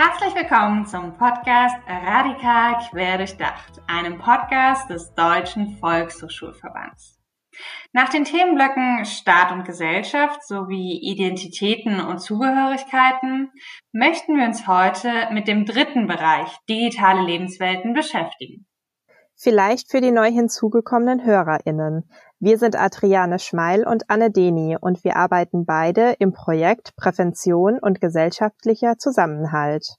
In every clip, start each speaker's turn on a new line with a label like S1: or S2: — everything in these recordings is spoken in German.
S1: Herzlich willkommen zum Podcast Radikal Querdurchdacht, einem Podcast des Deutschen Volkshochschulverbands. Nach den Themenblöcken Staat und Gesellschaft sowie Identitäten und Zugehörigkeiten möchten wir uns heute mit dem dritten Bereich digitale Lebenswelten beschäftigen.
S2: Vielleicht für die neu hinzugekommenen HörerInnen. Wir sind Adriane Schmeil und Anne Deni und wir arbeiten beide im Projekt Prävention und gesellschaftlicher Zusammenhalt.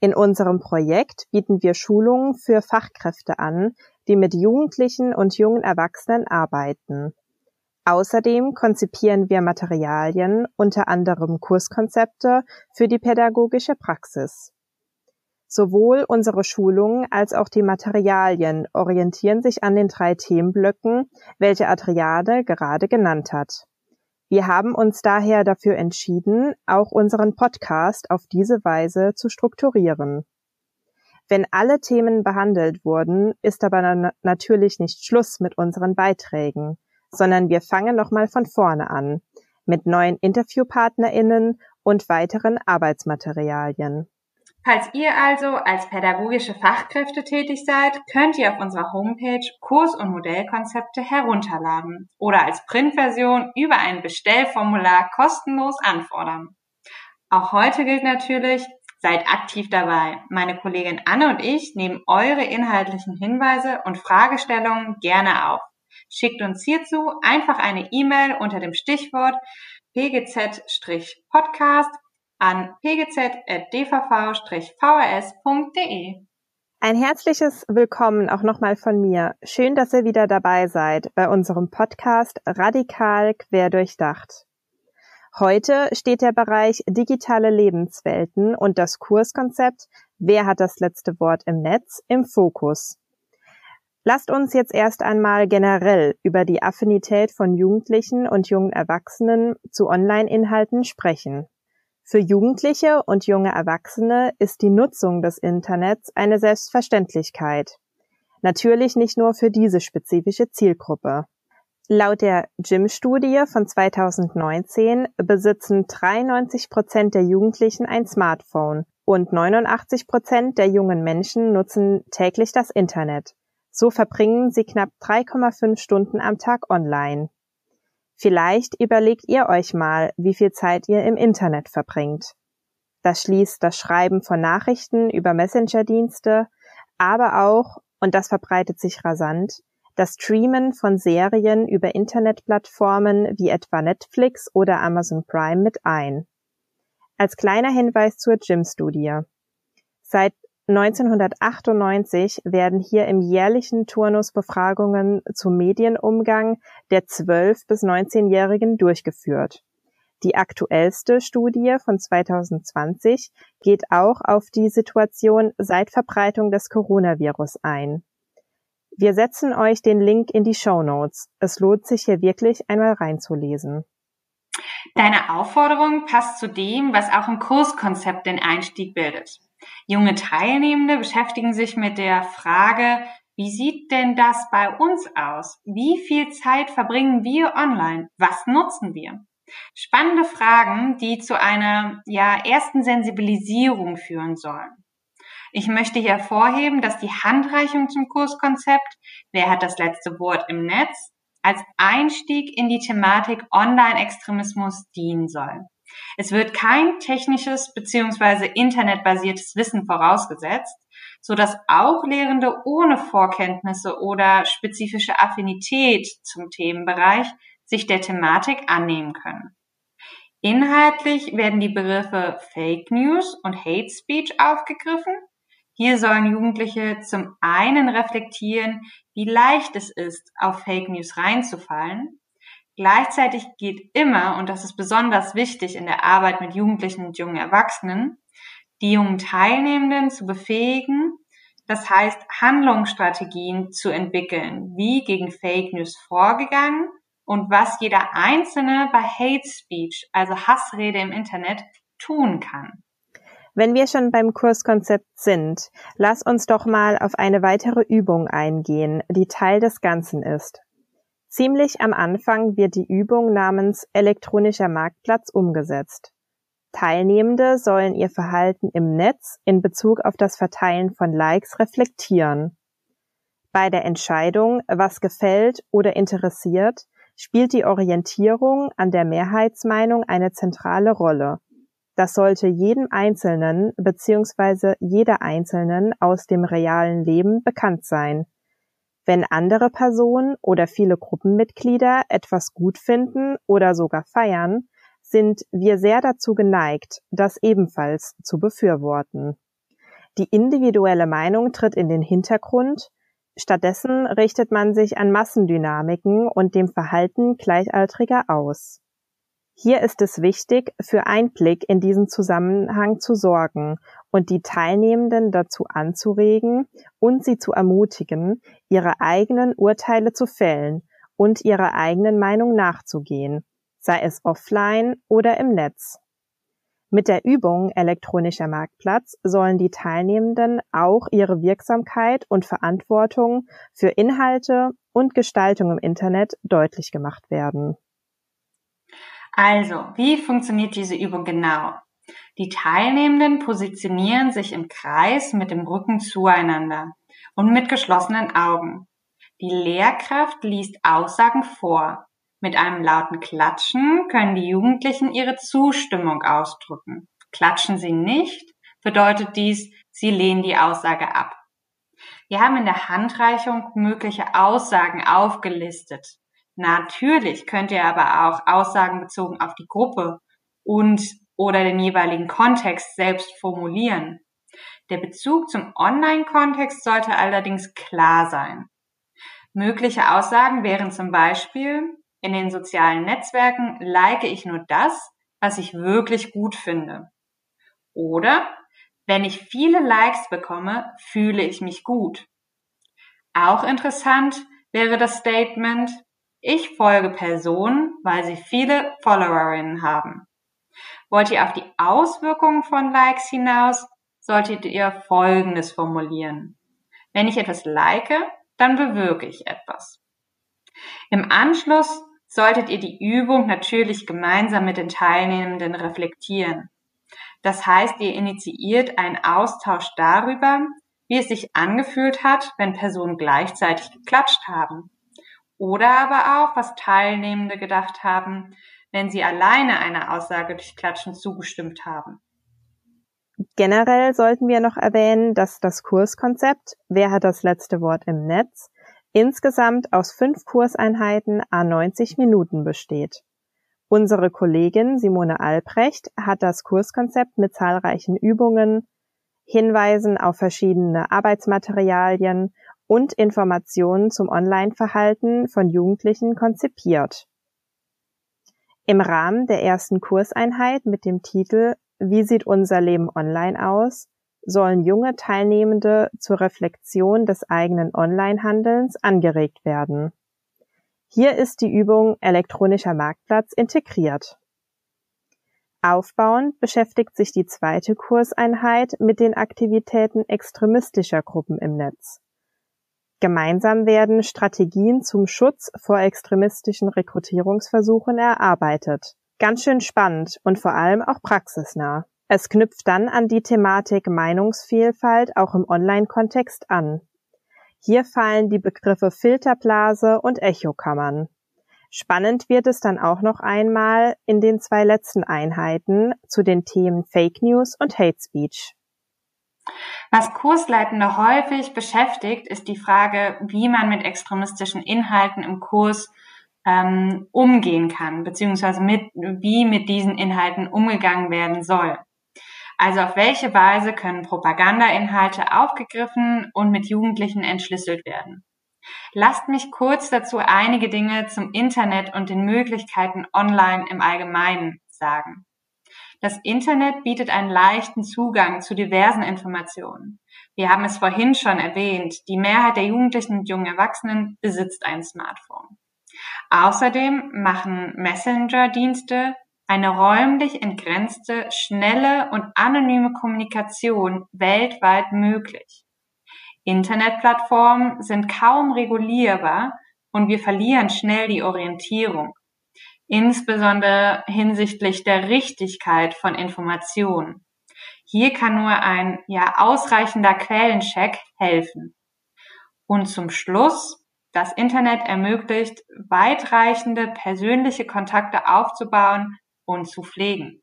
S2: In unserem Projekt bieten wir Schulungen für Fachkräfte an, die mit Jugendlichen und jungen Erwachsenen arbeiten. Außerdem konzipieren wir Materialien, unter anderem Kurskonzepte für die pädagogische Praxis. Sowohl unsere Schulungen als auch die Materialien orientieren sich an den drei Themenblöcken, welche Adriane gerade genannt hat. Wir haben uns daher dafür entschieden, auch unseren Podcast auf diese Weise zu strukturieren. Wenn alle Themen behandelt wurden, ist aber na natürlich nicht Schluss mit unseren Beiträgen, sondern wir fangen nochmal von vorne an, mit neuen Interviewpartnerinnen und weiteren Arbeitsmaterialien.
S1: Falls ihr also als pädagogische Fachkräfte tätig seid, könnt ihr auf unserer Homepage Kurs- und Modellkonzepte herunterladen oder als Printversion über ein Bestellformular kostenlos anfordern. Auch heute gilt natürlich, seid aktiv dabei. Meine Kollegin Anne und ich nehmen eure inhaltlichen Hinweise und Fragestellungen gerne auf. Schickt uns hierzu einfach eine E-Mail unter dem Stichwort pgz-podcast an pgz.dvv-vrs.de.
S2: Ein herzliches Willkommen auch nochmal von mir. Schön, dass ihr wieder dabei seid bei unserem Podcast Radikal Querdurchdacht. Heute steht der Bereich digitale Lebenswelten und das Kurskonzept Wer hat das letzte Wort im Netz im Fokus. Lasst uns jetzt erst einmal generell über die Affinität von Jugendlichen und jungen Erwachsenen zu Online-Inhalten sprechen. Für Jugendliche und junge Erwachsene ist die Nutzung des Internets eine Selbstverständlichkeit. Natürlich nicht nur für diese spezifische Zielgruppe. Laut der GYM-Studie von 2019 besitzen 93 Prozent der Jugendlichen ein Smartphone und 89 Prozent der jungen Menschen nutzen täglich das Internet. So verbringen sie knapp 3,5 Stunden am Tag online. Vielleicht überlegt ihr euch mal, wie viel Zeit ihr im Internet verbringt. Das schließt das Schreiben von Nachrichten über Messenger-Dienste, aber auch, und das verbreitet sich rasant, das Streamen von Serien über Internetplattformen wie etwa Netflix oder Amazon Prime mit ein. Als kleiner Hinweis zur Gym-Studie. Seit 1998 werden hier im jährlichen Turnus Befragungen zum Medienumgang der 12- bis 19-Jährigen durchgeführt. Die aktuellste Studie von 2020 geht auch auf die Situation seit Verbreitung des Coronavirus ein. Wir setzen euch den Link in die Show Notes. Es lohnt sich hier wirklich einmal reinzulesen.
S1: Deine Aufforderung passt zu dem, was auch im Kurskonzept den Einstieg bildet. Junge Teilnehmende beschäftigen sich mit der Frage, wie sieht denn das bei uns aus? Wie viel Zeit verbringen wir online? Was nutzen wir? Spannende Fragen, die zu einer ja, ersten Sensibilisierung führen sollen. Ich möchte hier hervorheben, dass die Handreichung zum Kurskonzept Wer hat das letzte Wort im Netz als Einstieg in die Thematik Online-Extremismus dienen soll. Es wird kein technisches bzw. internetbasiertes Wissen vorausgesetzt, so dass auch Lehrende ohne Vorkenntnisse oder spezifische Affinität zum Themenbereich sich der Thematik annehmen können. Inhaltlich werden die Begriffe Fake News und Hate Speech aufgegriffen. Hier sollen Jugendliche zum einen reflektieren, wie leicht es ist, auf Fake News reinzufallen Gleichzeitig geht immer, und das ist besonders wichtig in der Arbeit mit Jugendlichen und jungen Erwachsenen, die jungen Teilnehmenden zu befähigen, das heißt Handlungsstrategien zu entwickeln, wie gegen Fake News vorgegangen und was jeder Einzelne bei Hate Speech, also Hassrede im Internet, tun kann.
S2: Wenn wir schon beim Kurskonzept sind, lass uns doch mal auf eine weitere Übung eingehen, die Teil des Ganzen ist. Ziemlich am Anfang wird die Übung namens elektronischer Marktplatz umgesetzt. Teilnehmende sollen ihr Verhalten im Netz in Bezug auf das Verteilen von Likes reflektieren. Bei der Entscheidung, was gefällt oder interessiert, spielt die Orientierung an der Mehrheitsmeinung eine zentrale Rolle. Das sollte jedem Einzelnen bzw. jeder Einzelnen aus dem realen Leben bekannt sein. Wenn andere Personen oder viele Gruppenmitglieder etwas gut finden oder sogar feiern, sind wir sehr dazu geneigt, das ebenfalls zu befürworten. Die individuelle Meinung tritt in den Hintergrund, stattdessen richtet man sich an Massendynamiken und dem Verhalten Gleichaltriger aus. Hier ist es wichtig, für Einblick in diesen Zusammenhang zu sorgen und die Teilnehmenden dazu anzuregen und sie zu ermutigen, ihre eigenen Urteile zu fällen und ihrer eigenen Meinung nachzugehen, sei es offline oder im Netz. Mit der Übung elektronischer Marktplatz sollen die Teilnehmenden auch ihre Wirksamkeit und Verantwortung für Inhalte und Gestaltung im Internet deutlich gemacht werden.
S1: Also, wie funktioniert diese Übung genau? Die Teilnehmenden positionieren sich im Kreis mit dem Rücken zueinander und mit geschlossenen Augen. Die Lehrkraft liest Aussagen vor. Mit einem lauten Klatschen können die Jugendlichen ihre Zustimmung ausdrücken. Klatschen sie nicht, bedeutet dies, sie lehnen die Aussage ab. Wir haben in der Handreichung mögliche Aussagen aufgelistet. Natürlich könnt ihr aber auch Aussagen bezogen auf die Gruppe und oder den jeweiligen Kontext selbst formulieren. Der Bezug zum Online-Kontext sollte allerdings klar sein. Mögliche Aussagen wären zum Beispiel, in den sozialen Netzwerken like ich nur das, was ich wirklich gut finde. Oder, wenn ich viele Likes bekomme, fühle ich mich gut. Auch interessant wäre das Statement, ich folge Personen, weil sie viele Followerinnen haben. Wollt ihr auf die Auswirkungen von Likes hinaus, solltet ihr Folgendes formulieren. Wenn ich etwas like, dann bewirke ich etwas. Im Anschluss solltet ihr die Übung natürlich gemeinsam mit den Teilnehmenden reflektieren. Das heißt, ihr initiiert einen Austausch darüber, wie es sich angefühlt hat, wenn Personen gleichzeitig geklatscht haben. Oder aber auch, was Teilnehmende gedacht haben, wenn sie alleine einer Aussage durch Klatschen zugestimmt haben.
S2: Generell sollten wir noch erwähnen, dass das Kurskonzept Wer hat das letzte Wort im Netz insgesamt aus fünf Kurseinheiten a 90 Minuten besteht. Unsere Kollegin Simone Albrecht hat das Kurskonzept mit zahlreichen Übungen, Hinweisen auf verschiedene Arbeitsmaterialien und Informationen zum Online-Verhalten von Jugendlichen konzipiert. Im Rahmen der ersten Kurseinheit mit dem Titel Wie sieht unser Leben online aus? sollen junge Teilnehmende zur Reflexion des eigenen Online-Handelns angeregt werden. Hier ist die Übung elektronischer Marktplatz integriert. Aufbauend beschäftigt sich die zweite Kurseinheit mit den Aktivitäten extremistischer Gruppen im Netz. Gemeinsam werden Strategien zum Schutz vor extremistischen Rekrutierungsversuchen erarbeitet. Ganz schön spannend und vor allem auch praxisnah. Es knüpft dann an die Thematik Meinungsvielfalt auch im Online-Kontext an. Hier fallen die Begriffe Filterblase und Echokammern. Spannend wird es dann auch noch einmal in den zwei letzten Einheiten zu den Themen Fake News und Hate Speech.
S1: Was Kursleitende häufig beschäftigt, ist die Frage, wie man mit extremistischen Inhalten im Kurs ähm, umgehen kann, beziehungsweise mit, wie mit diesen Inhalten umgegangen werden soll. Also auf welche Weise können Propagandainhalte aufgegriffen und mit Jugendlichen entschlüsselt werden. Lasst mich kurz dazu einige Dinge zum Internet und den Möglichkeiten online im Allgemeinen sagen. Das Internet bietet einen leichten Zugang zu diversen Informationen. Wir haben es vorhin schon erwähnt, die Mehrheit der Jugendlichen und jungen Erwachsenen besitzt ein Smartphone. Außerdem machen Messenger-Dienste eine räumlich entgrenzte, schnelle und anonyme Kommunikation weltweit möglich. Internetplattformen sind kaum regulierbar und wir verlieren schnell die Orientierung. Insbesondere hinsichtlich der Richtigkeit von Informationen. Hier kann nur ein ja ausreichender Quellencheck helfen. Und zum Schluss, das Internet ermöglicht, weitreichende persönliche Kontakte aufzubauen und zu pflegen.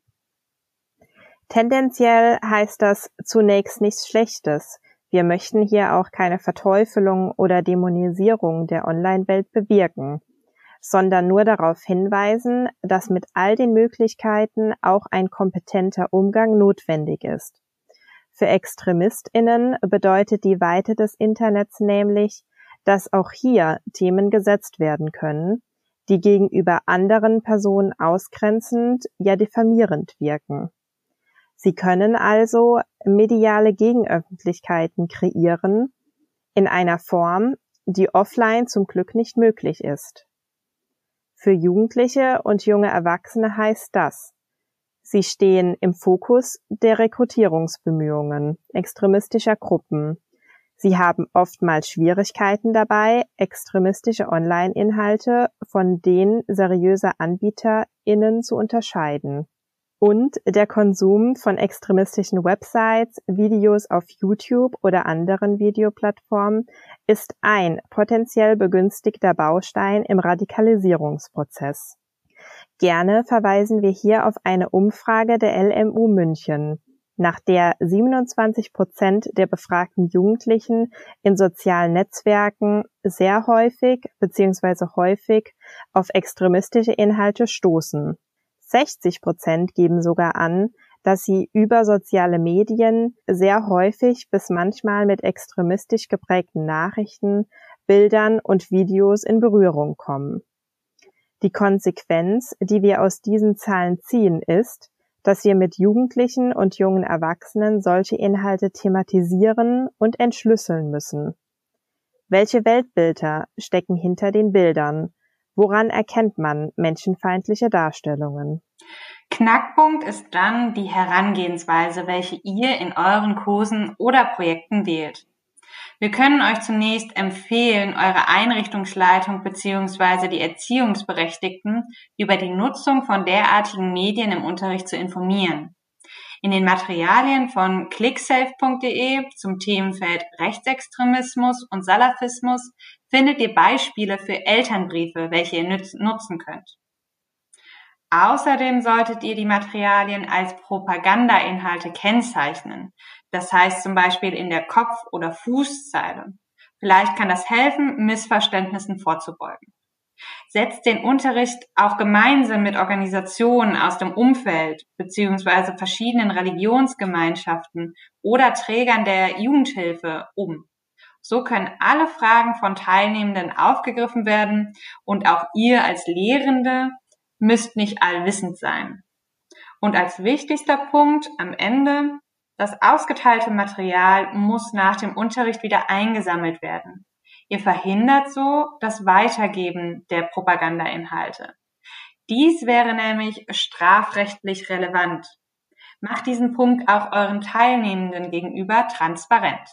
S2: Tendenziell heißt das zunächst nichts Schlechtes. Wir möchten hier auch keine Verteufelung oder Dämonisierung der Online-Welt bewirken, sondern nur darauf hinweisen, dass mit all den Möglichkeiten auch ein kompetenter Umgang notwendig ist. Für Extremistinnen bedeutet die Weite des Internets nämlich, dass auch hier Themen gesetzt werden können, die gegenüber anderen Personen ausgrenzend, ja diffamierend wirken. Sie können also mediale Gegenöffentlichkeiten kreieren in einer Form, die offline zum Glück nicht möglich ist. Für Jugendliche und junge Erwachsene heißt das, sie stehen im Fokus der Rekrutierungsbemühungen extremistischer Gruppen. Sie haben oftmals Schwierigkeiten dabei, extremistische Online-Inhalte von den seriöser AnbieterInnen zu unterscheiden und der Konsum von extremistischen Websites, Videos auf YouTube oder anderen Videoplattformen ist ein potenziell begünstigter Baustein im Radikalisierungsprozess. Gerne verweisen wir hier auf eine Umfrage der LMU München, nach der 27 Prozent der befragten Jugendlichen in sozialen Netzwerken sehr häufig bzw. häufig auf extremistische Inhalte stoßen 60 Prozent geben sogar an, dass sie über soziale Medien sehr häufig bis manchmal mit extremistisch geprägten Nachrichten, Bildern und Videos in Berührung kommen. Die Konsequenz, die wir aus diesen Zahlen ziehen, ist, dass wir mit Jugendlichen und jungen Erwachsenen solche Inhalte thematisieren und entschlüsseln müssen. Welche Weltbilder stecken hinter den Bildern? Woran erkennt man menschenfeindliche Darstellungen?
S1: Knackpunkt ist dann die Herangehensweise, welche ihr in euren Kursen oder Projekten wählt. Wir können euch zunächst empfehlen, eure Einrichtungsleitung bzw. die Erziehungsberechtigten über die Nutzung von derartigen Medien im Unterricht zu informieren. In den Materialien von clicksafe.de zum Themenfeld Rechtsextremismus und Salafismus findet ihr Beispiele für Elternbriefe, welche ihr nutzen könnt. Außerdem solltet ihr die Materialien als Propagandainhalte kennzeichnen. Das heißt zum Beispiel in der Kopf- oder Fußzeile. Vielleicht kann das helfen, Missverständnissen vorzubeugen. Setzt den Unterricht auch gemeinsam mit Organisationen aus dem Umfeld beziehungsweise verschiedenen Religionsgemeinschaften oder Trägern der Jugendhilfe um. So können alle Fragen von Teilnehmenden aufgegriffen werden und auch ihr als Lehrende müsst nicht allwissend sein. Und als wichtigster Punkt am Ende, das ausgeteilte Material muss nach dem Unterricht wieder eingesammelt werden. Ihr verhindert so das Weitergeben der Propagandainhalte. Dies wäre nämlich strafrechtlich relevant. Macht diesen Punkt auch euren Teilnehmenden gegenüber transparent.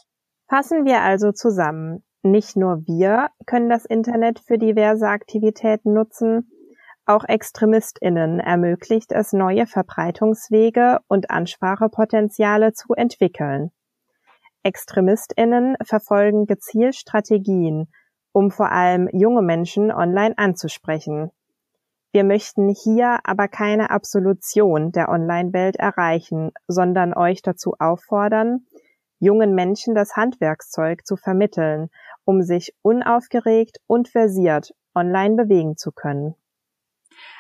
S2: Fassen wir also zusammen. Nicht nur wir können das Internet für diverse Aktivitäten nutzen, auch ExtremistInnen ermöglicht es, neue Verbreitungswege und Ansprachepotenziale zu entwickeln. ExtremistInnen verfolgen gezielt Strategien, um vor allem junge Menschen online anzusprechen. Wir möchten hier aber keine Absolution der Online-Welt erreichen, sondern euch dazu auffordern, jungen Menschen das Handwerkszeug zu vermitteln, um sich unaufgeregt und versiert online bewegen zu können.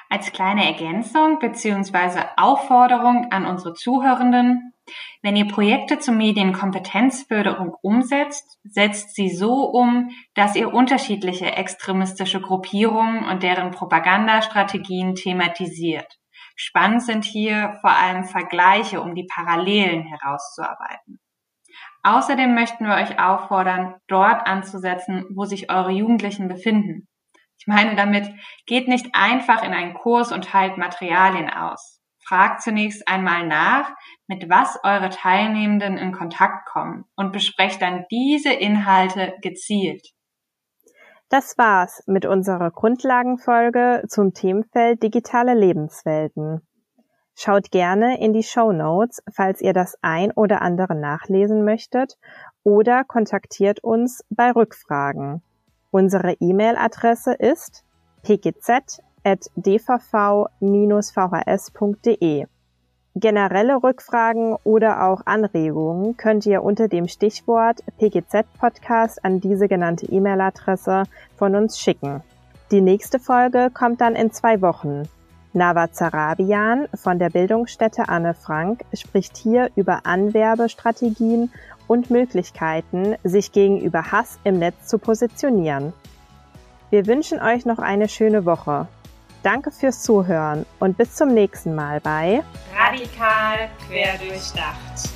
S1: Als kleine Ergänzung bzw. Aufforderung an unsere Zuhörenden, wenn ihr Projekte zur Medienkompetenzförderung umsetzt, setzt sie so um, dass ihr unterschiedliche extremistische Gruppierungen und deren Propagandastrategien thematisiert. Spannend sind hier vor allem Vergleiche, um die Parallelen herauszuarbeiten. Außerdem möchten wir euch auffordern, dort anzusetzen, wo sich eure Jugendlichen befinden. Ich meine damit, geht nicht einfach in einen Kurs und teilt Materialien aus. Fragt zunächst einmal nach, mit was eure Teilnehmenden in Kontakt kommen und besprecht dann diese Inhalte gezielt.
S2: Das war's mit unserer Grundlagenfolge zum Themenfeld digitale Lebenswelten. Schaut gerne in die Show Notes, falls ihr das ein oder andere nachlesen möchtet oder kontaktiert uns bei Rückfragen. Unsere E-Mail-Adresse ist pgz.dvv-vhs.de. Generelle Rückfragen oder auch Anregungen könnt ihr unter dem Stichwort PGZ Podcast an diese genannte E-Mail-Adresse von uns schicken. Die nächste Folge kommt dann in zwei Wochen. Nava Zarabian von der Bildungsstätte Anne Frank spricht hier über Anwerbestrategien und Möglichkeiten, sich gegenüber Hass im Netz zu positionieren. Wir wünschen euch noch eine schöne Woche. Danke fürs Zuhören und bis zum nächsten Mal bei
S1: Radikal quer durchdacht.